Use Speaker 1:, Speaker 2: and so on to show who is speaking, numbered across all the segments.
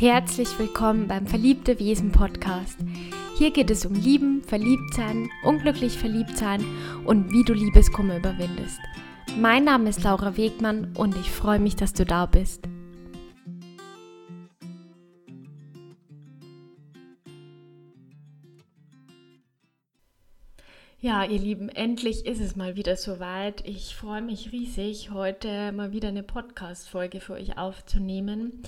Speaker 1: Herzlich willkommen beim Verliebte Wesen Podcast. Hier geht es um Lieben, Verliebtsein, unglücklich Verliebtsein und wie du Liebeskummer überwindest. Mein Name ist Laura Wegmann und ich freue mich, dass du da bist. Ja, ihr Lieben, endlich ist es mal wieder soweit. Ich freue mich riesig, heute mal wieder eine Podcast-Folge für euch aufzunehmen.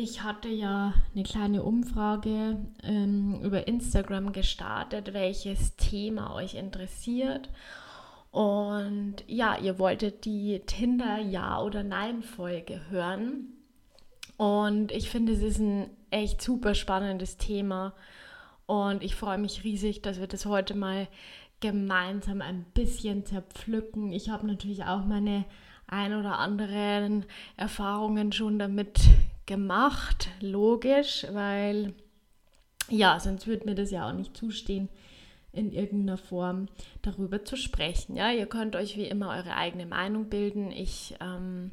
Speaker 1: Ich hatte ja eine kleine Umfrage ähm, über Instagram gestartet, welches Thema euch interessiert. Und ja, ihr wolltet die Tinder Ja- oder Nein-Folge hören. Und ich finde, es ist ein echt super spannendes Thema. Und ich freue mich riesig, dass wir das heute mal gemeinsam ein bisschen zerpflücken. Ich habe natürlich auch meine ein oder anderen Erfahrungen schon damit gemacht, logisch, weil ja, sonst würde mir das ja auch nicht zustehen, in irgendeiner Form darüber zu sprechen. Ja, ihr könnt euch wie immer eure eigene Meinung bilden. Ich ähm,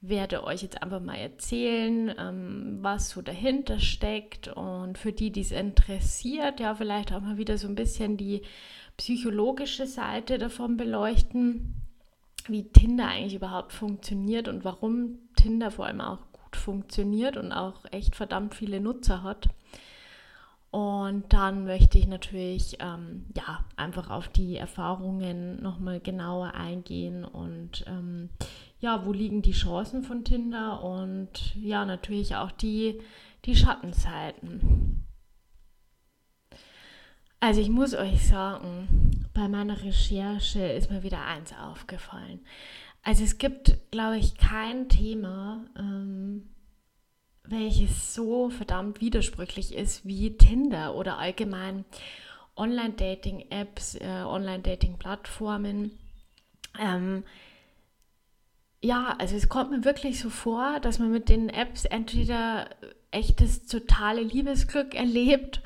Speaker 1: werde euch jetzt einfach mal erzählen, ähm, was so dahinter steckt und für die, die es interessiert, ja, vielleicht auch mal wieder so ein bisschen die psychologische Seite davon beleuchten, wie Tinder eigentlich überhaupt funktioniert und warum Tinder vor allem auch gut funktioniert und auch echt verdammt viele Nutzer hat. Und dann möchte ich natürlich ähm, ja, einfach auf die Erfahrungen nochmal genauer eingehen und ähm, ja, wo liegen die Chancen von Tinder und ja, natürlich auch die, die Schattenseiten. Also ich muss euch sagen, bei meiner Recherche ist mir wieder eins aufgefallen. Also es gibt, glaube ich, kein Thema, ähm, welches so verdammt widersprüchlich ist wie Tinder oder allgemein Online-Dating-Apps, äh, Online-Dating-Plattformen. Ähm, ja, also es kommt mir wirklich so vor, dass man mit den Apps entweder echtes totale Liebesglück erlebt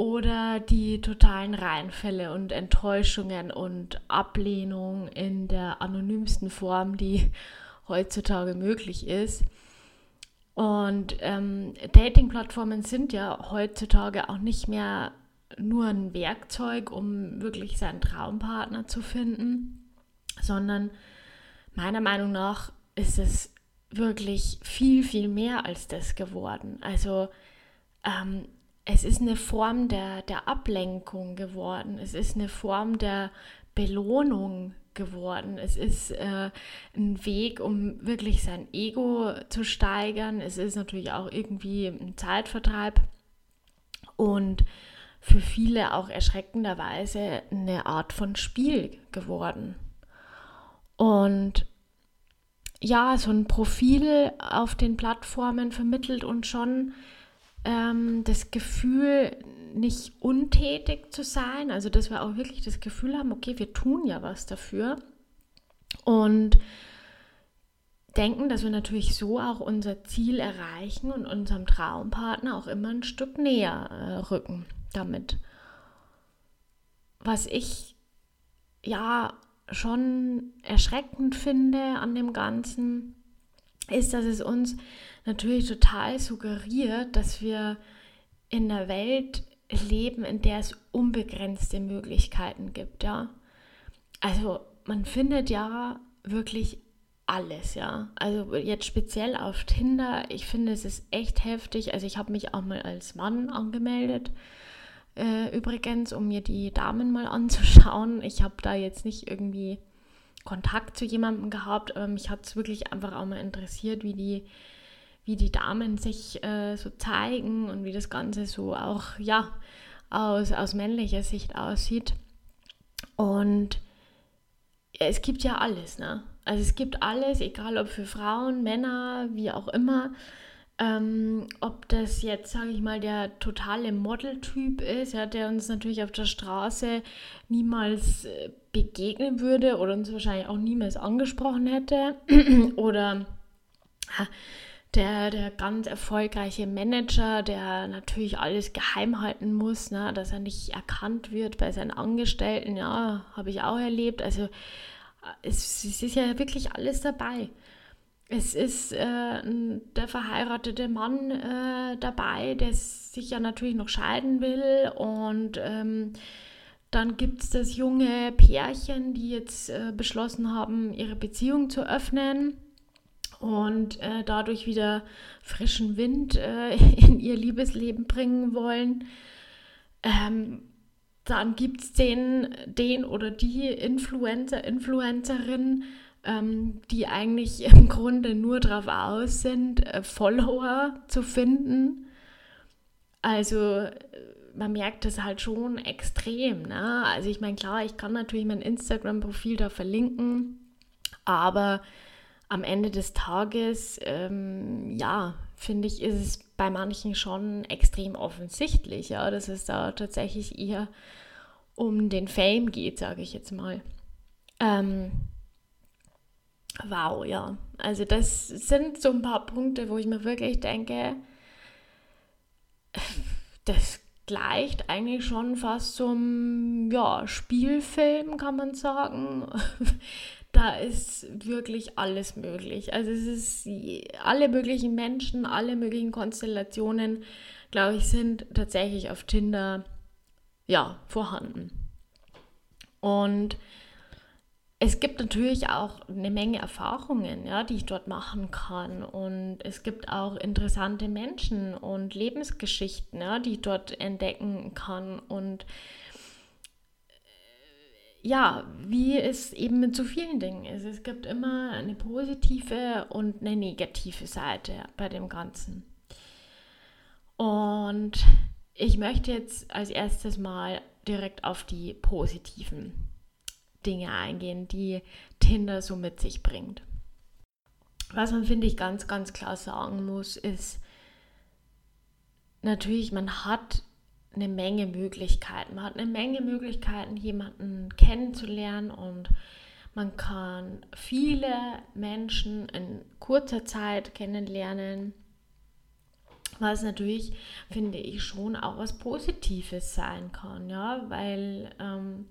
Speaker 1: oder die totalen Reinfälle und Enttäuschungen und Ablehnung in der anonymsten Form, die heutzutage möglich ist. Und ähm, Dating-Plattformen sind ja heutzutage auch nicht mehr nur ein Werkzeug, um wirklich seinen Traumpartner zu finden, sondern meiner Meinung nach ist es wirklich viel, viel mehr als das geworden. Also ähm, es ist eine Form der, der Ablenkung geworden. Es ist eine Form der Belohnung geworden. Es ist äh, ein Weg, um wirklich sein Ego zu steigern. Es ist natürlich auch irgendwie ein Zeitvertreib und für viele auch erschreckenderweise eine Art von Spiel geworden. Und ja, so ein Profil auf den Plattformen vermittelt uns schon ähm, das Gefühl, nicht untätig zu sein, also dass wir auch wirklich das Gefühl haben, okay, wir tun ja was dafür und denken, dass wir natürlich so auch unser Ziel erreichen und unserem Traumpartner auch immer ein Stück näher äh, rücken damit. Was ich ja schon erschreckend finde an dem Ganzen, ist, dass es uns natürlich total suggeriert, dass wir in einer Welt leben, in der es unbegrenzte Möglichkeiten gibt, ja. Also man findet ja wirklich alles, ja. Also jetzt speziell auf Tinder, ich finde es ist echt heftig. Also ich habe mich auch mal als Mann angemeldet, äh, übrigens, um mir die Damen mal anzuschauen. Ich habe da jetzt nicht irgendwie Kontakt zu jemandem gehabt, aber mich hat es wirklich einfach auch mal interessiert, wie die wie die Damen sich äh, so zeigen und wie das Ganze so auch, ja, aus, aus männlicher Sicht aussieht. Und es gibt ja alles, ne? Also es gibt alles, egal ob für Frauen, Männer, wie auch immer. Ähm, ob das jetzt, sage ich mal, der totale Modeltyp ist, ja, der uns natürlich auf der Straße niemals äh, begegnen würde oder uns wahrscheinlich auch niemals angesprochen hätte. oder der, der ganz erfolgreiche Manager, der natürlich alles geheim halten muss, ne, dass er nicht erkannt wird bei seinen Angestellten, ja, habe ich auch erlebt. Also es, es ist ja wirklich alles dabei. es ist äh, der verheiratete Mann äh, dabei, der sich ja natürlich noch scheiden will. Und ähm, dann gibt es das junge Pärchen, die jetzt äh, beschlossen haben, ihre Beziehung zu öffnen und äh, dadurch wieder frischen Wind äh, in ihr Liebesleben bringen wollen. Ähm, dann gibt es den, den oder die Influencer, Influencerin, ähm, die eigentlich im Grunde nur darauf aus sind, äh, Follower zu finden. Also äh, man merkt das halt schon extrem. Ne? Also ich meine, klar, ich kann natürlich mein Instagram-Profil da verlinken, aber am Ende des Tages, ähm, ja, finde ich, ist es bei manchen schon extrem offensichtlich, ja, dass es da tatsächlich eher um den Fame geht, sage ich jetzt mal. Ähm, wow, ja. Also das sind so ein paar Punkte, wo ich mir wirklich denke, das gleicht eigentlich schon fast zum ja, Spielfilm, kann man sagen da ist wirklich alles möglich. Also es ist alle möglichen Menschen, alle möglichen Konstellationen, glaube ich, sind tatsächlich auf Tinder ja vorhanden. Und es gibt natürlich auch eine Menge Erfahrungen, ja, die ich dort machen kann. Und es gibt auch interessante Menschen und Lebensgeschichten, ja, die ich dort entdecken kann. Und ja, wie es eben mit so vielen Dingen ist. Es gibt immer eine positive und eine negative Seite bei dem Ganzen. Und ich möchte jetzt als erstes mal direkt auf die positiven Dinge eingehen, die Tinder so mit sich bringt. Was man, finde ich, ganz, ganz klar sagen muss, ist, natürlich, man hat eine Menge Möglichkeiten. Man hat eine Menge Möglichkeiten, jemanden kennenzulernen und man kann viele Menschen in kurzer Zeit kennenlernen, was natürlich, finde ich, schon auch was Positives sein kann, ja, weil ähm,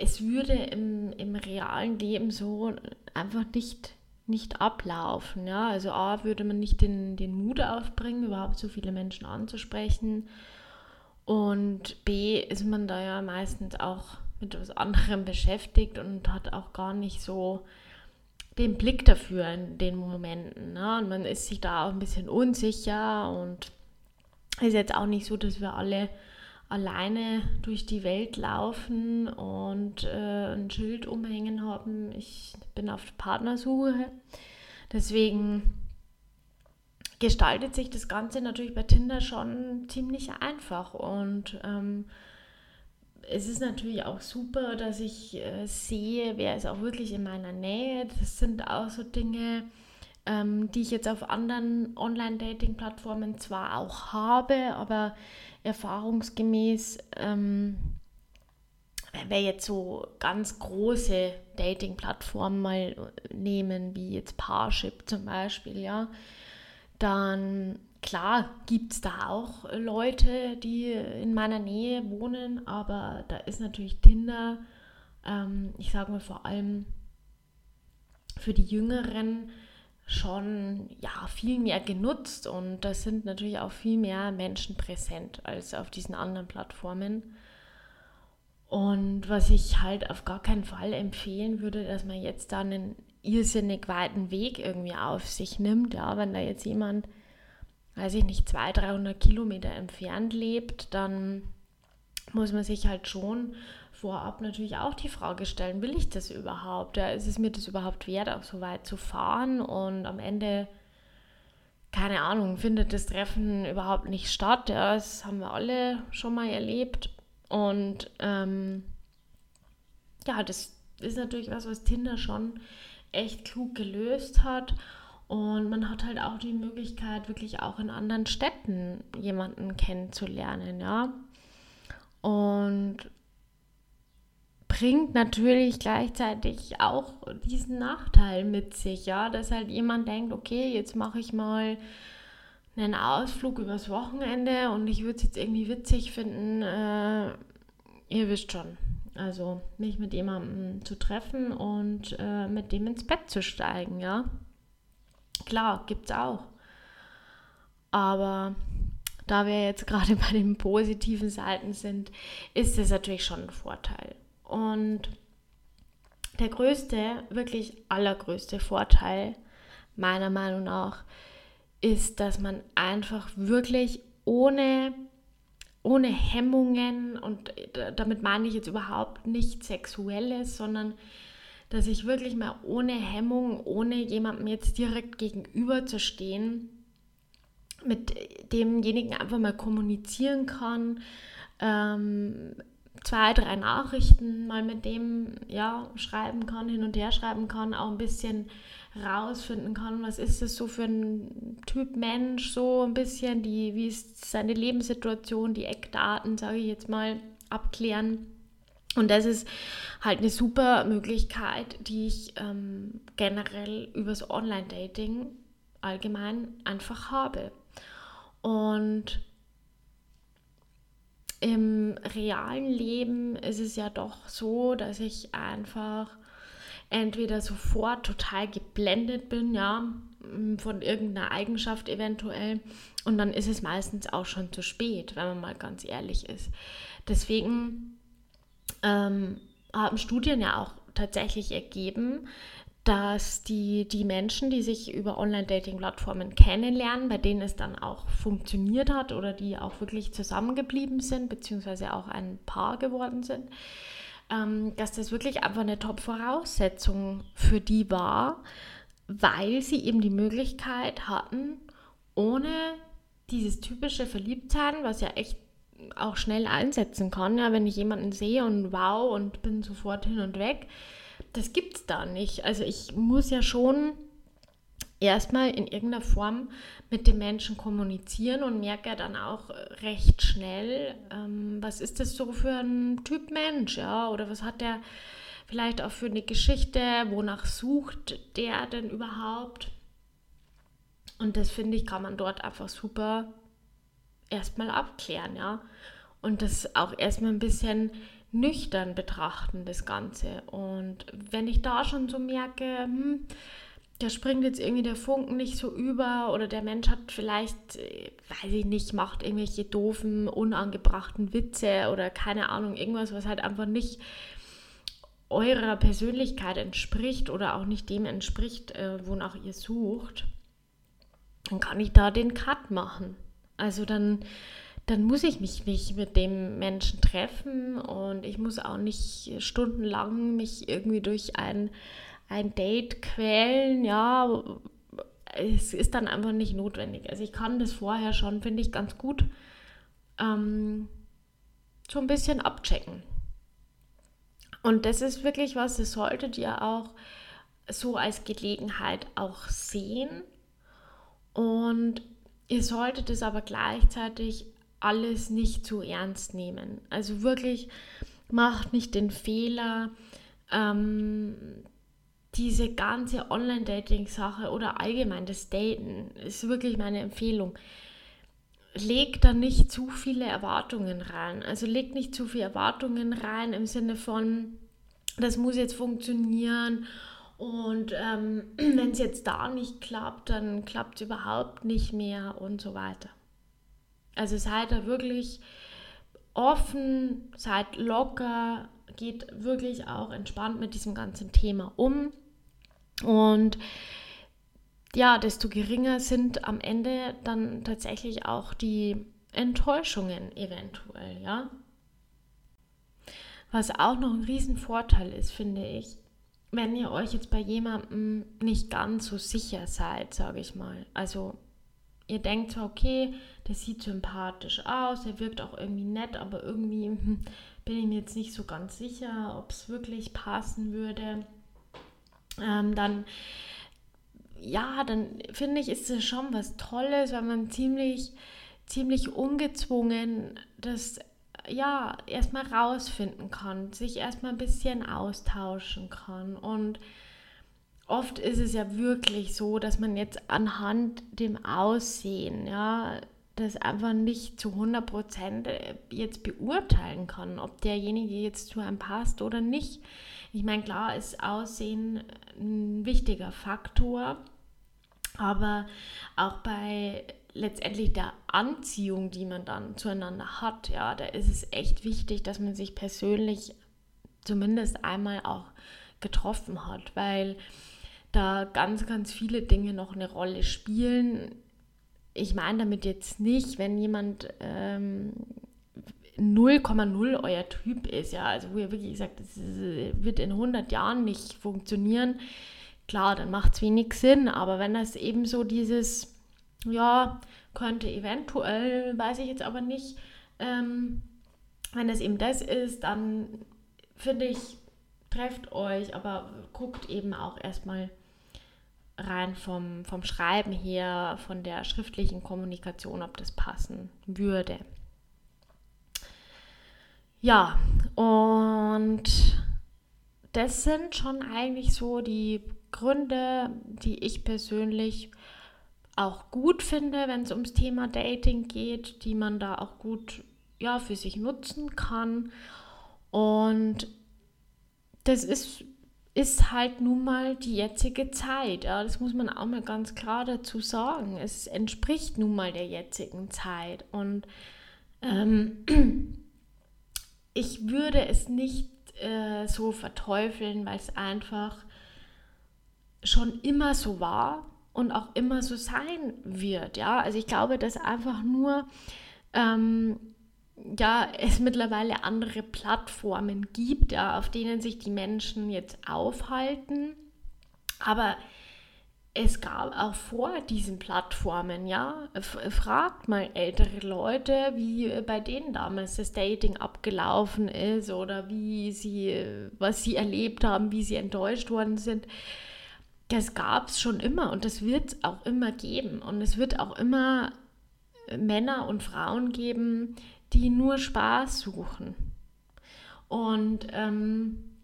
Speaker 1: es würde im, im realen Leben so einfach nicht nicht ablaufen. Ja? Also A, würde man nicht den, den Mut aufbringen, überhaupt so viele Menschen anzusprechen. Und B, ist man da ja meistens auch mit etwas anderem beschäftigt und hat auch gar nicht so den Blick dafür in den Momenten. Ne? Und man ist sich da auch ein bisschen unsicher und ist jetzt auch nicht so, dass wir alle alleine durch die Welt laufen und äh, ein Schild umhängen haben, ich bin auf Partnersuche. Deswegen gestaltet sich das Ganze natürlich bei Tinder schon ziemlich einfach und ähm, es ist natürlich auch super, dass ich äh, sehe, wer ist auch wirklich in meiner Nähe. Das sind auch so Dinge, ähm, die ich jetzt auf anderen Online-Dating-Plattformen zwar auch habe, aber erfahrungsgemäß, ähm, wenn wir jetzt so ganz große Dating-Plattformen mal nehmen, wie jetzt Parship zum Beispiel, ja, dann klar gibt es da auch Leute, die in meiner Nähe wohnen, aber da ist natürlich Tinder, ähm, ich sage mal vor allem für die Jüngeren, schon ja, viel mehr genutzt und da sind natürlich auch viel mehr Menschen präsent als auf diesen anderen Plattformen. Und was ich halt auf gar keinen Fall empfehlen würde, dass man jetzt da einen irrsinnig weiten Weg irgendwie auf sich nimmt. Ja, wenn da jetzt jemand, weiß ich nicht, 200, 300 Kilometer entfernt lebt, dann muss man sich halt schon vorab natürlich auch die Frage stellen, will ich das überhaupt? Ja, ist es mir das überhaupt wert, auch so weit zu fahren? Und am Ende, keine Ahnung, findet das Treffen überhaupt nicht statt. Ja, das haben wir alle schon mal erlebt. Und ähm, ja, das ist natürlich was, was Tinder schon echt klug gelöst hat. Und man hat halt auch die Möglichkeit, wirklich auch in anderen Städten jemanden kennenzulernen, ja. Und bringt natürlich gleichzeitig auch diesen Nachteil mit sich, ja, dass halt jemand denkt, okay, jetzt mache ich mal einen Ausflug übers Wochenende und ich würde es jetzt irgendwie witzig finden, äh, ihr wisst schon. Also mich mit jemandem zu treffen und äh, mit dem ins Bett zu steigen, ja. Klar, gibt's auch. Aber da wir jetzt gerade bei den positiven Seiten sind, ist es natürlich schon ein Vorteil. Und der größte, wirklich allergrößte Vorteil meiner Meinung nach ist, dass man einfach wirklich ohne, ohne Hemmungen, und damit meine ich jetzt überhaupt nicht sexuelles, sondern dass ich wirklich mal ohne Hemmung, ohne jemandem jetzt direkt gegenüber zu stehen, mit demjenigen einfach mal kommunizieren kann, ähm, zwei, drei Nachrichten mal mit dem ja, schreiben kann, hin und her schreiben kann, auch ein bisschen rausfinden kann, was ist das so für ein Typ Mensch, so ein bisschen, die, wie ist seine Lebenssituation, die Eckdaten, sage ich jetzt mal, abklären. Und das ist halt eine super Möglichkeit, die ich ähm, generell übers Online-Dating allgemein einfach habe. Und im realen Leben ist es ja doch so, dass ich einfach entweder sofort total geblendet bin, ja, von irgendeiner Eigenschaft eventuell. Und dann ist es meistens auch schon zu spät, wenn man mal ganz ehrlich ist. Deswegen ähm, haben Studien ja auch tatsächlich ergeben, dass die, die Menschen, die sich über Online-Dating-Plattformen kennenlernen, bei denen es dann auch funktioniert hat oder die auch wirklich zusammengeblieben sind, beziehungsweise auch ein Paar geworden sind, ähm, dass das wirklich einfach eine Top-Voraussetzung für die war, weil sie eben die Möglichkeit hatten, ohne dieses typische Verliebtsein, was ja echt auch schnell einsetzen kann, ja, wenn ich jemanden sehe und wow und bin sofort hin und weg, das gibt es da nicht. Also ich muss ja schon erstmal in irgendeiner Form mit dem Menschen kommunizieren und merke dann auch recht schnell, ähm, was ist das so für ein Typ Mensch, ja, oder was hat der vielleicht auch für eine Geschichte, wonach sucht der denn überhaupt? Und das finde ich, kann man dort einfach super erstmal abklären, ja. Und das auch erstmal ein bisschen nüchtern betrachten, das Ganze. Und wenn ich da schon so merke, hm, da springt jetzt irgendwie der Funken nicht so über oder der Mensch hat vielleicht, äh, weiß ich nicht, macht irgendwelche doofen, unangebrachten Witze oder keine Ahnung, irgendwas, was halt einfach nicht eurer Persönlichkeit entspricht oder auch nicht dem entspricht, äh, wonach ihr sucht, dann kann ich da den Cut machen. Also dann dann muss ich mich nicht mit dem Menschen treffen und ich muss auch nicht stundenlang mich irgendwie durch ein, ein Date quälen. Ja, es ist dann einfach nicht notwendig. Also ich kann das vorher schon, finde ich, ganz gut ähm, so ein bisschen abchecken. Und das ist wirklich was, das solltet ihr auch so als Gelegenheit auch sehen. Und ihr solltet es aber gleichzeitig alles nicht zu ernst nehmen. Also wirklich macht nicht den Fehler, ähm, diese ganze Online-Dating-Sache oder allgemein das Daten ist wirklich meine Empfehlung. Legt da nicht zu viele Erwartungen rein. Also legt nicht zu viele Erwartungen rein im Sinne von, das muss jetzt funktionieren und ähm, wenn es jetzt da nicht klappt, dann klappt es überhaupt nicht mehr und so weiter. Also seid da wirklich offen, seid locker, geht wirklich auch entspannt mit diesem ganzen Thema um. Und ja, desto geringer sind am Ende dann tatsächlich auch die Enttäuschungen eventuell, ja. Was auch noch ein Riesenvorteil ist, finde ich, wenn ihr euch jetzt bei jemandem nicht ganz so sicher seid, sage ich mal. Also ihr denkt zwar, okay, der sieht sympathisch aus, er wirkt auch irgendwie nett, aber irgendwie hm, bin ich mir jetzt nicht so ganz sicher, ob es wirklich passen würde. Ähm, dann, ja, dann finde ich, ist es schon was Tolles, weil man ziemlich, ziemlich ungezwungen das ja erstmal rausfinden kann, sich erstmal ein bisschen austauschen kann und oft ist es ja wirklich so, dass man jetzt anhand dem Aussehen, ja, das einfach nicht zu 100% äh, jetzt beurteilen kann, ob derjenige jetzt zu einem passt oder nicht. Ich meine, klar ist Aussehen ein wichtiger Faktor, aber auch bei letztendlich der Anziehung, die man dann zueinander hat, ja, da ist es echt wichtig, dass man sich persönlich zumindest einmal auch getroffen hat, weil da ganz, ganz viele Dinge noch eine Rolle spielen. Ich meine damit jetzt nicht, wenn jemand ähm, 0,0 euer Typ ist, ja, also wo ihr wirklich sagt, das wird in 100 Jahren nicht funktionieren, klar, dann macht es wenig Sinn, aber wenn das eben so dieses, ja, könnte eventuell, weiß ich jetzt aber nicht, ähm, wenn das eben das ist, dann finde ich, trefft euch, aber guckt eben auch erstmal rein vom, vom Schreiben her, von der schriftlichen Kommunikation, ob das passen würde. Ja, und das sind schon eigentlich so die Gründe, die ich persönlich auch gut finde, wenn es ums Thema Dating geht, die man da auch gut ja, für sich nutzen kann. Und das ist, ist halt nun mal die jetzige Zeit. Ja, das muss man auch mal ganz klar dazu sagen. Es entspricht nun mal der jetzigen Zeit. Und ähm, ich würde es nicht äh, so verteufeln, weil es einfach schon immer so war und auch immer so sein wird. Ja, also ich glaube, dass einfach nur ähm, ja, es mittlerweile andere Plattformen gibt, ja, auf denen sich die Menschen jetzt aufhalten. Aber es gab auch vor diesen Plattformen, ja, fragt mal ältere Leute, wie bei denen damals das Dating abgelaufen ist oder wie sie, was sie erlebt haben, wie sie enttäuscht worden sind. Das gab es schon immer und das wird es auch immer geben. Und es wird auch immer Männer und Frauen geben, die nur Spaß suchen. Und ähm,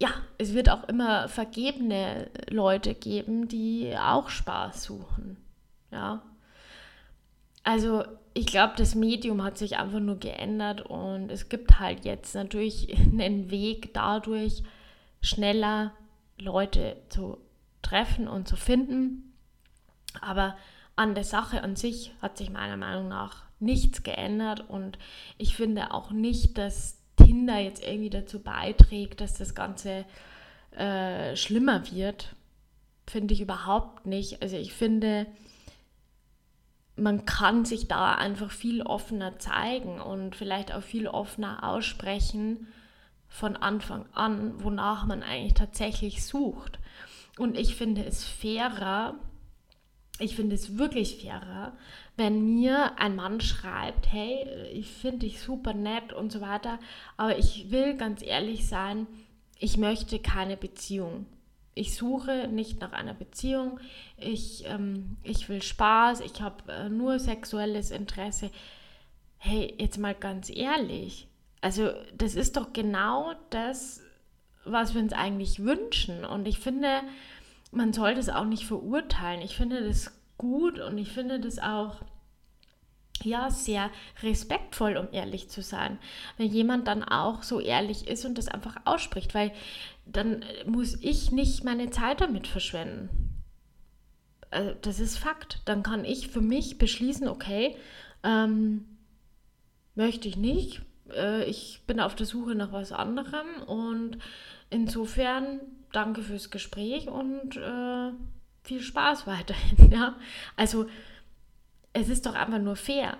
Speaker 1: ja, es wird auch immer vergebene Leute geben, die auch Spaß suchen. Ja. Also ich glaube, das Medium hat sich einfach nur geändert und es gibt halt jetzt natürlich einen Weg dadurch, schneller Leute zu treffen und zu finden. Aber an der Sache an sich hat sich meiner Meinung nach nichts geändert und ich finde auch nicht, dass Tinder jetzt irgendwie dazu beiträgt, dass das Ganze äh, schlimmer wird. Finde ich überhaupt nicht. Also ich finde, man kann sich da einfach viel offener zeigen und vielleicht auch viel offener aussprechen von Anfang an, wonach man eigentlich tatsächlich sucht. Und ich finde es fairer, ich finde es wirklich fairer, wenn mir ein Mann schreibt, hey, ich finde dich super nett und so weiter, aber ich will ganz ehrlich sein, ich möchte keine Beziehung. Ich suche nicht nach einer Beziehung, ich, ähm, ich will Spaß, ich habe äh, nur sexuelles Interesse. Hey, jetzt mal ganz ehrlich, also das ist doch genau das, was wir uns eigentlich wünschen. Und ich finde, man sollte es auch nicht verurteilen. Ich finde das gut und ich finde das auch ja sehr respektvoll, um ehrlich zu sein, wenn jemand dann auch so ehrlich ist und das einfach ausspricht, weil dann muss ich nicht meine Zeit damit verschwenden. Also das ist Fakt. Dann kann ich für mich beschließen, okay, ähm, möchte ich nicht. Äh, ich bin auf der Suche nach was anderem und insofern danke fürs Gespräch und äh, viel Spaß weiterhin. Ja? Also es ist doch einfach nur fair.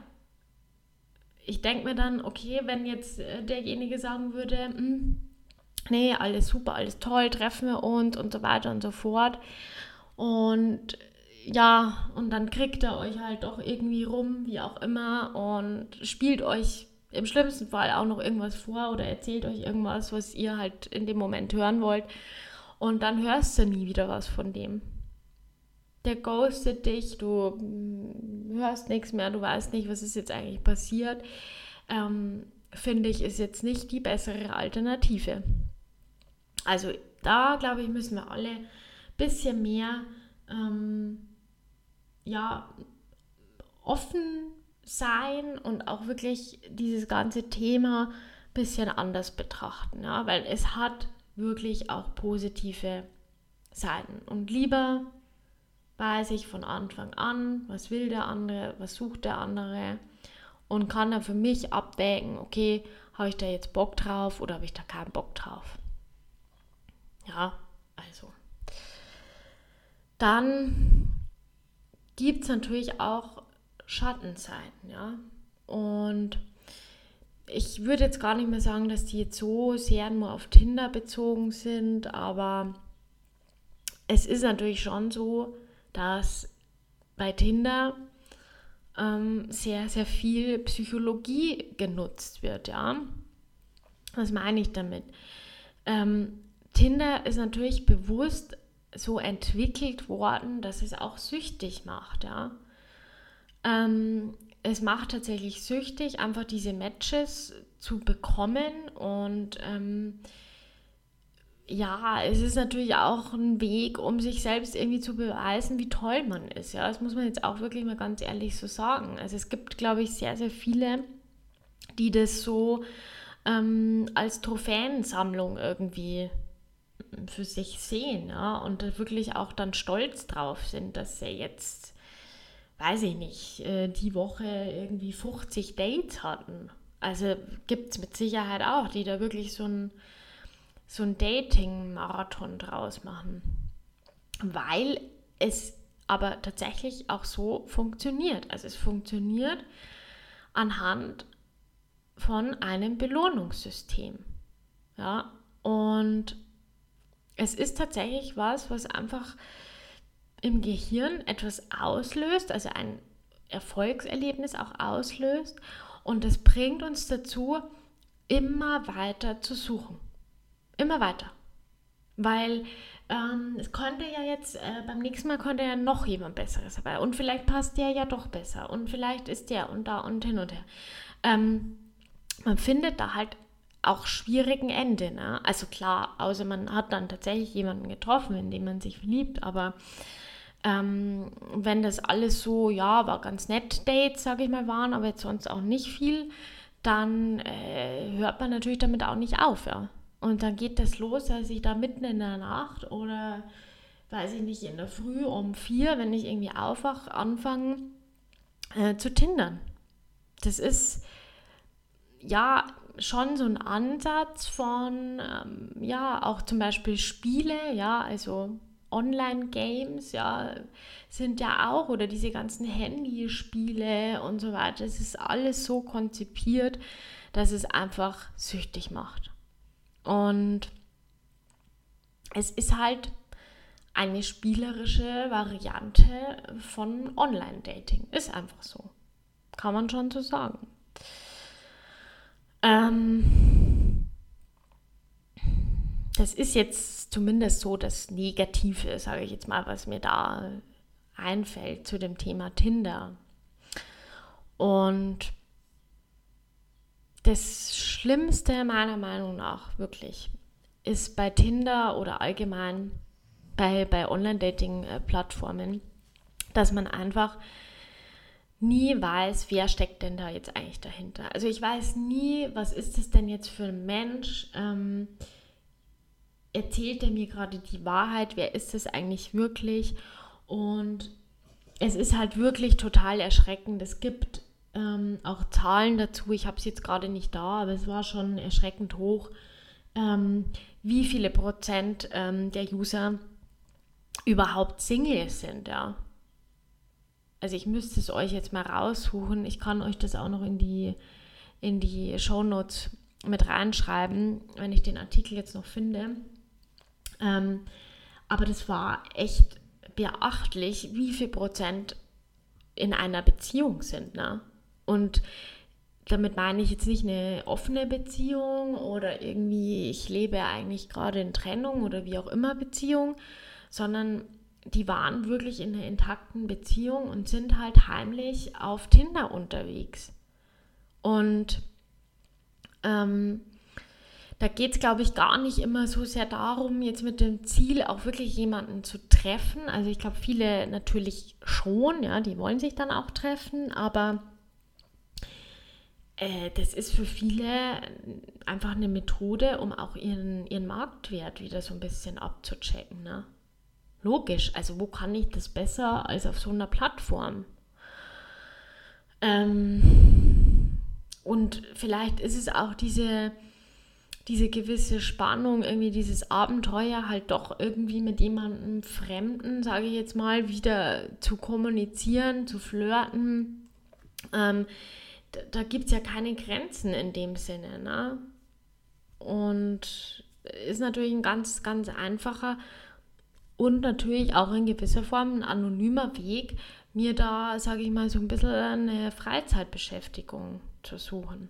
Speaker 1: Ich denke mir dann, okay, wenn jetzt äh, derjenige sagen würde, hm, nee, alles super, alles toll, treffen wir uns und so weiter und so fort. Und ja, und dann kriegt er euch halt doch irgendwie rum, wie auch immer, und spielt euch im schlimmsten Fall auch noch irgendwas vor oder erzählt euch irgendwas, was ihr halt in dem Moment hören wollt. Und dann hörst du nie wieder was von dem der ghostet dich, du hm, hörst nichts mehr, du weißt nicht, was ist jetzt eigentlich passiert, ähm, finde ich, ist jetzt nicht die bessere Alternative. Also da, glaube ich, müssen wir alle ein bisschen mehr ähm, ja, offen sein und auch wirklich dieses ganze Thema ein bisschen anders betrachten, ja, weil es hat wirklich auch positive Seiten. Und lieber weiß ich von Anfang an, was will der andere, was sucht der andere und kann dann für mich abwägen, okay, habe ich da jetzt Bock drauf oder habe ich da keinen Bock drauf. Ja, also. Dann gibt es natürlich auch Schattenseiten, ja. Und ich würde jetzt gar nicht mehr sagen, dass die jetzt so sehr nur auf Tinder bezogen sind, aber es ist natürlich schon so, dass bei Tinder ähm, sehr, sehr viel Psychologie genutzt wird, ja. Was meine ich damit? Ähm, Tinder ist natürlich bewusst so entwickelt worden, dass es auch süchtig macht, ja. Ähm, es macht tatsächlich süchtig, einfach diese Matches zu bekommen und ähm, ja, es ist natürlich auch ein Weg, um sich selbst irgendwie zu beweisen, wie toll man ist. Ja, das muss man jetzt auch wirklich mal ganz ehrlich so sagen. Also es gibt, glaube ich, sehr, sehr viele, die das so ähm, als Trophäensammlung irgendwie für sich sehen ja, und wirklich auch dann stolz drauf sind, dass sie jetzt, weiß ich nicht, äh, die Woche irgendwie 50 Dates hatten. Also gibt es mit Sicherheit auch, die da wirklich so ein so ein Dating-Marathon draus machen. Weil es aber tatsächlich auch so funktioniert. Also es funktioniert anhand von einem Belohnungssystem. Ja, und es ist tatsächlich was, was einfach im Gehirn etwas auslöst, also ein Erfolgserlebnis auch auslöst. Und das bringt uns dazu, immer weiter zu suchen. Immer weiter. Weil ähm, es konnte ja jetzt, äh, beim nächsten Mal konnte ja noch jemand Besseres dabei. Und vielleicht passt der ja doch besser. Und vielleicht ist der und da und hin und her. Ähm, man findet da halt auch schwierigen Ende. Ne? Also klar, außer man hat dann tatsächlich jemanden getroffen, in den man sich verliebt, aber ähm, wenn das alles so, ja, war ganz nett Dates, sage ich mal, waren, aber jetzt sonst auch nicht viel, dann äh, hört man natürlich damit auch nicht auf, ja. Und dann geht das los, dass ich da mitten in der Nacht oder weiß ich nicht, in der Früh um vier, wenn ich irgendwie aufwache, anfange äh, zu tindern. Das ist ja schon so ein Ansatz von, ähm, ja, auch zum Beispiel Spiele, ja, also Online-Games, ja, sind ja auch, oder diese ganzen Handyspiele und so weiter, es ist alles so konzipiert, dass es einfach süchtig macht. Und es ist halt eine spielerische Variante von Online-Dating. Ist einfach so. Kann man schon so sagen. Ähm, das ist jetzt zumindest so das Negative, sage ich jetzt mal, was mir da einfällt zu dem Thema Tinder. Und das Schlimmste meiner Meinung nach wirklich ist bei Tinder oder allgemein bei, bei Online-Dating-Plattformen, dass man einfach nie weiß, wer steckt denn da jetzt eigentlich dahinter. Also ich weiß nie, was ist es denn jetzt für ein Mensch? Ähm, erzählt er mir gerade die Wahrheit? Wer ist es eigentlich wirklich? Und es ist halt wirklich total erschreckend. Es gibt ähm, auch Zahlen dazu. Ich habe es jetzt gerade nicht da, aber es war schon erschreckend hoch, ähm, wie viele Prozent ähm, der User überhaupt Single sind. Ja. Also ich müsste es euch jetzt mal raussuchen. Ich kann euch das auch noch in die, in die Shownotes mit reinschreiben, wenn ich den Artikel jetzt noch finde. Ähm, aber das war echt beachtlich, wie viel Prozent in einer Beziehung sind. Ne? Und damit meine ich jetzt nicht eine offene Beziehung oder irgendwie, ich lebe eigentlich gerade in Trennung oder wie auch immer Beziehung, sondern die waren wirklich in einer intakten Beziehung und sind halt heimlich auf Tinder unterwegs. Und ähm, da geht es, glaube ich, gar nicht immer so sehr darum, jetzt mit dem Ziel auch wirklich jemanden zu treffen. Also ich glaube, viele natürlich schon, ja, die wollen sich dann auch treffen, aber das ist für viele einfach eine Methode, um auch ihren, ihren Marktwert wieder so ein bisschen abzuchecken. Ne? Logisch, also wo kann ich das besser als auf so einer Plattform? Ähm, und vielleicht ist es auch diese, diese gewisse Spannung, irgendwie dieses Abenteuer halt doch irgendwie mit jemandem Fremden, sage ich jetzt mal, wieder zu kommunizieren, zu flirten. Ähm, da, gibt es ja keine Grenzen in dem Sinne. Ne? Und ist natürlich ein ganz, ganz einfacher und natürlich auch in gewisser Form ein anonymer Weg, mir da, sage ich mal, so ein bisschen eine Freizeitbeschäftigung zu suchen.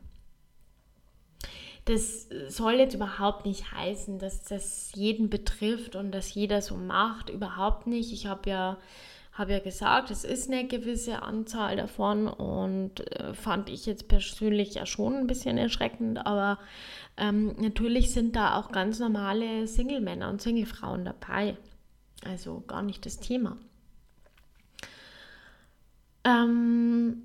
Speaker 1: Das soll jetzt überhaupt nicht heißen, dass das jeden betrifft und dass jeder so macht. Überhaupt nicht. Ich habe ja, hab ja gesagt, es ist eine gewisse Anzahl davon und äh, fand ich jetzt persönlich ja schon ein bisschen erschreckend. Aber ähm, natürlich sind da auch ganz normale Single-Männer und Single-Frauen dabei. Also gar nicht das Thema. Ähm,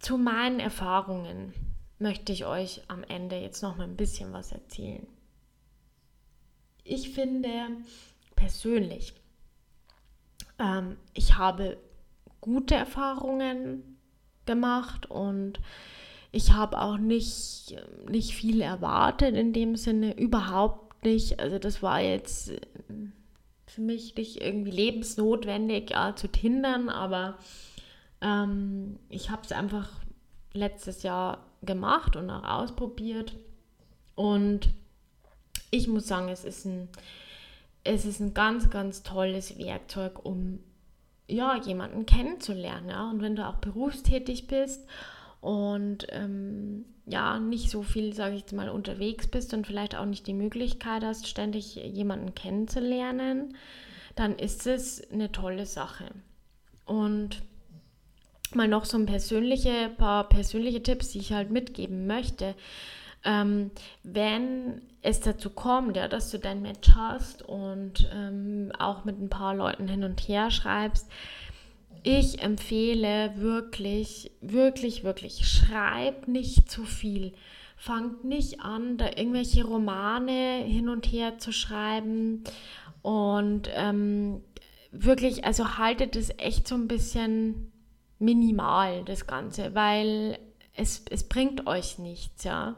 Speaker 1: zu meinen Erfahrungen möchte ich euch am Ende jetzt noch mal ein bisschen was erzählen. Ich finde persönlich, ähm, ich habe gute Erfahrungen gemacht und ich habe auch nicht, nicht viel erwartet in dem Sinne, überhaupt nicht. Also das war jetzt für mich nicht irgendwie lebensnotwendig ja, zu tindern, aber ähm, ich habe es einfach letztes Jahr gemacht und auch ausprobiert. Und ich muss sagen, es ist ein, es ist ein ganz, ganz tolles Werkzeug, um ja, jemanden kennenzulernen. Ja? Und wenn du auch berufstätig bist und ähm, ja, nicht so viel, sage ich jetzt mal, unterwegs bist und vielleicht auch nicht die Möglichkeit hast, ständig jemanden kennenzulernen, dann ist es eine tolle Sache. Und mal noch so ein persönliche, paar persönliche Tipps, die ich halt mitgeben möchte. Ähm, wenn es dazu kommt, ja, dass du dein Match hast und ähm, auch mit ein paar Leuten hin und her schreibst, ich empfehle wirklich, wirklich, wirklich, schreib nicht zu viel. Fangt nicht an, da irgendwelche Romane hin und her zu schreiben. Und ähm, wirklich, also haltet es echt so ein bisschen minimal, das Ganze, weil es, es bringt euch nichts, ja.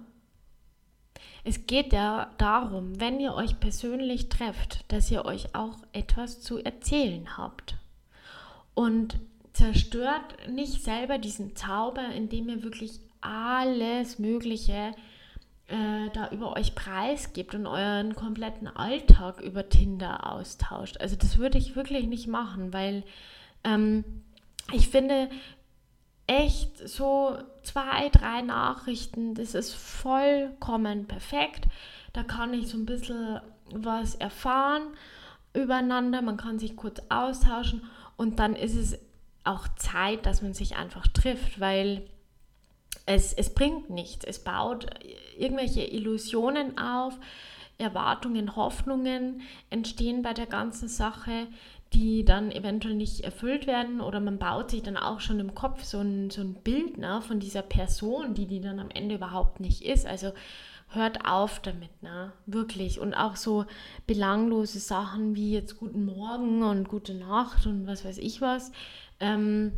Speaker 1: Es geht ja darum, wenn ihr euch persönlich trefft, dass ihr euch auch etwas zu erzählen habt und zerstört nicht selber diesen Zauber, indem ihr wirklich alles Mögliche äh, da über euch preisgibt und euren kompletten Alltag über Tinder austauscht. Also das würde ich wirklich nicht machen, weil ähm, ich finde echt so zwei, drei Nachrichten, das ist vollkommen perfekt. Da kann ich so ein bisschen was erfahren übereinander, man kann sich kurz austauschen und dann ist es auch Zeit, dass man sich einfach trifft, weil es, es bringt nichts. Es baut irgendwelche Illusionen auf, Erwartungen, Hoffnungen entstehen bei der ganzen Sache, die dann eventuell nicht erfüllt werden oder man baut sich dann auch schon im Kopf so ein, so ein Bild ne, von dieser Person, die die dann am Ende überhaupt nicht ist. Also hört auf damit, ne? Wirklich. Und auch so belanglose Sachen wie jetzt guten Morgen und gute Nacht und was weiß ich was. Ähm,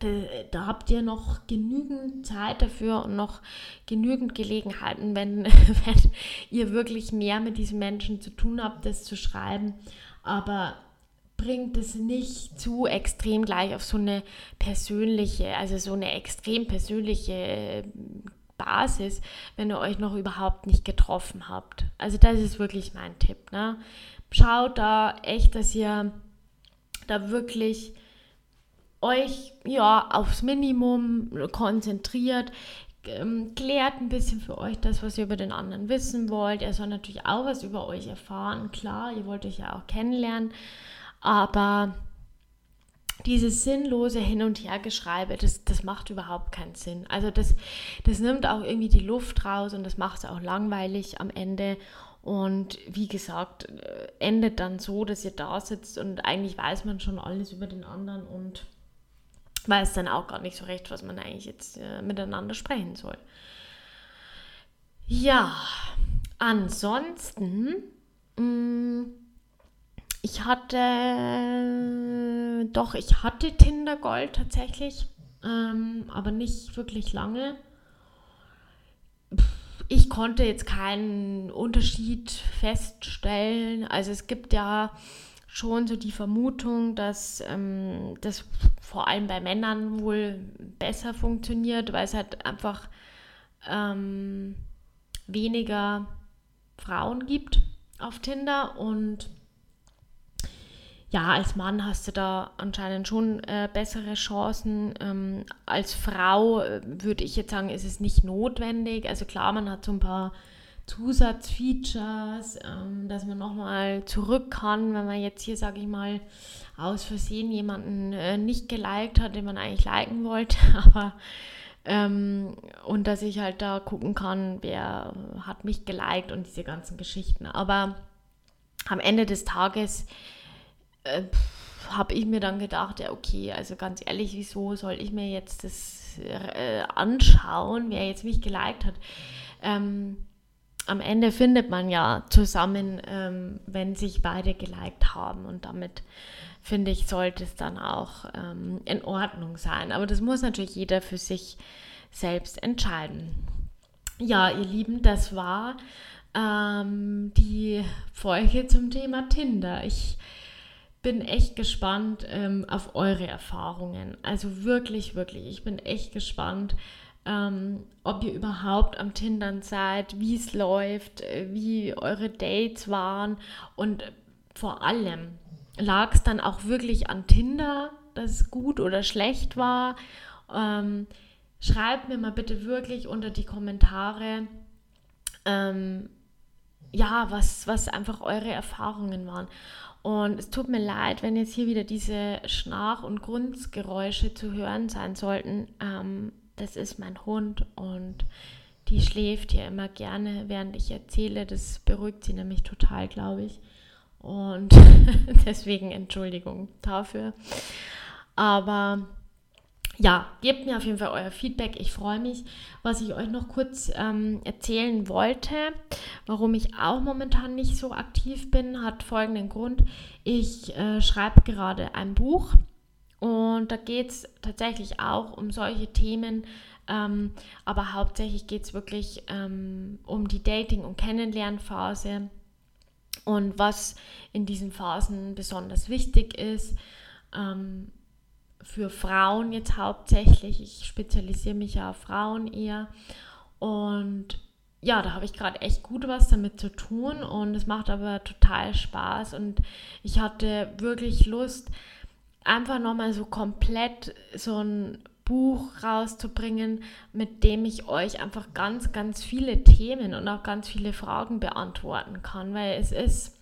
Speaker 1: da, da, habt ihr noch genügend Zeit dafür und noch genügend Gelegenheiten, wenn, wenn ihr wirklich mehr mit diesen Menschen zu tun habt, das zu schreiben. Aber bringt es nicht zu extrem gleich auf so eine persönliche, also so eine extrem persönliche Basis, wenn ihr euch noch überhaupt nicht getroffen habt. Also das ist wirklich mein Tipp. Ne? Schaut da echt, dass ihr da wirklich euch ja aufs Minimum konzentriert. Ähm, klärt ein bisschen für euch das, was ihr über den anderen wissen wollt. Er soll natürlich auch was über euch erfahren. Klar, ihr wollt euch ja auch kennenlernen. Aber dieses sinnlose Hin- und Hergeschreibe, das, das macht überhaupt keinen Sinn. Also das, das nimmt auch irgendwie die Luft raus und das macht es auch langweilig am Ende. Und wie gesagt, äh, endet dann so, dass ihr da sitzt und eigentlich weiß man schon alles über den anderen und weiß dann auch gar nicht so recht, was man eigentlich jetzt äh, miteinander sprechen soll. Ja, ansonsten, mh, mm, ich hatte, doch, ich hatte Tinder Gold tatsächlich, ähm, aber nicht wirklich lange. Ich konnte jetzt keinen Unterschied feststellen. Also es gibt ja schon so die Vermutung, dass ähm, das vor allem bei Männern wohl besser funktioniert, weil es halt einfach ähm, weniger Frauen gibt auf Tinder und ja, als Mann hast du da anscheinend schon äh, bessere Chancen. Ähm, als Frau äh, würde ich jetzt sagen, ist es nicht notwendig. Also klar, man hat so ein paar Zusatzfeatures, ähm, dass man nochmal zurück kann, wenn man jetzt hier, sage ich mal, aus Versehen jemanden äh, nicht geliked hat, den man eigentlich liken wollte, aber ähm, und dass ich halt da gucken kann, wer hat mich geliked und diese ganzen Geschichten. Aber am Ende des Tages äh, habe ich mir dann gedacht, ja okay, also ganz ehrlich, wieso soll ich mir jetzt das äh, anschauen, wer jetzt mich geliked hat? Ähm, am Ende findet man ja zusammen, ähm, wenn sich beide geliked haben und damit finde ich, sollte es dann auch ähm, in Ordnung sein. Aber das muss natürlich jeder für sich selbst entscheiden. Ja, ihr Lieben, das war ähm, die Folge zum Thema Tinder. Ich bin echt gespannt ähm, auf eure Erfahrungen. Also wirklich, wirklich, ich bin echt gespannt, ähm, ob ihr überhaupt am Tindern seid, wie es läuft, äh, wie eure Dates waren und vor allem lag es dann auch wirklich an Tinder, dass es gut oder schlecht war. Ähm, schreibt mir mal bitte wirklich unter die Kommentare, ähm, ja, was, was einfach eure Erfahrungen waren. Und es tut mir leid, wenn jetzt hier wieder diese Schnarch- und Grunzgeräusche zu hören sein sollten. Ähm, das ist mein Hund und die schläft hier immer gerne, während ich erzähle. Das beruhigt sie nämlich total, glaube ich. Und deswegen Entschuldigung dafür. Aber ja, gebt mir auf jeden Fall euer Feedback. Ich freue mich. Was ich euch noch kurz ähm, erzählen wollte, warum ich auch momentan nicht so aktiv bin, hat folgenden Grund. Ich äh, schreibe gerade ein Buch und da geht es tatsächlich auch um solche Themen. Ähm, aber hauptsächlich geht es wirklich ähm, um die Dating- und Kennenlernphase und was in diesen Phasen besonders wichtig ist. Für Frauen jetzt hauptsächlich. Ich spezialisiere mich ja auf Frauen eher. Und ja, da habe ich gerade echt gut was damit zu tun und es macht aber total Spaß und ich hatte wirklich Lust, einfach nochmal so komplett so ein Buch rauszubringen, mit dem ich euch einfach ganz, ganz viele Themen und auch ganz viele Fragen beantworten kann, weil es ist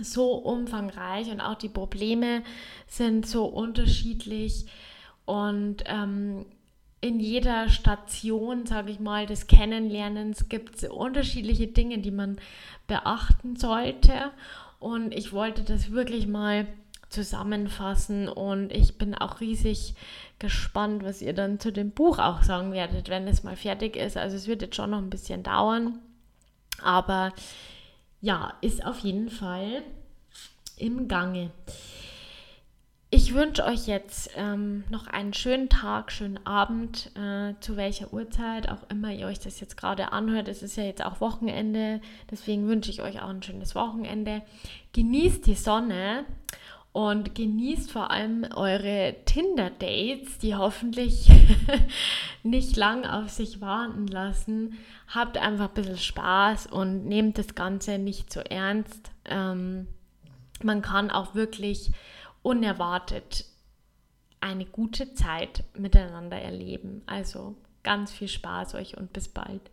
Speaker 1: so umfangreich und auch die Probleme sind so unterschiedlich und ähm, in jeder Station, sage ich mal, des Kennenlernens gibt es unterschiedliche Dinge, die man beachten sollte. Und ich wollte das wirklich mal zusammenfassen und ich bin auch riesig gespannt, was ihr dann zu dem Buch auch sagen werdet, wenn es mal fertig ist. Also es wird jetzt schon noch ein bisschen dauern, aber ja, ist auf jeden Fall im Gange. Ich wünsche euch jetzt ähm, noch einen schönen Tag, schönen Abend, äh, zu welcher Uhrzeit auch immer ihr euch das jetzt gerade anhört. Es ist ja jetzt auch Wochenende, deswegen wünsche ich euch auch ein schönes Wochenende. Genießt die Sonne und genießt vor allem eure Tinder-Dates, die hoffentlich nicht lang auf sich warten lassen. Habt einfach ein bisschen Spaß und nehmt das Ganze nicht so ernst. Ähm, man kann auch wirklich unerwartet eine gute Zeit miteinander erleben. Also ganz viel Spaß euch und bis bald.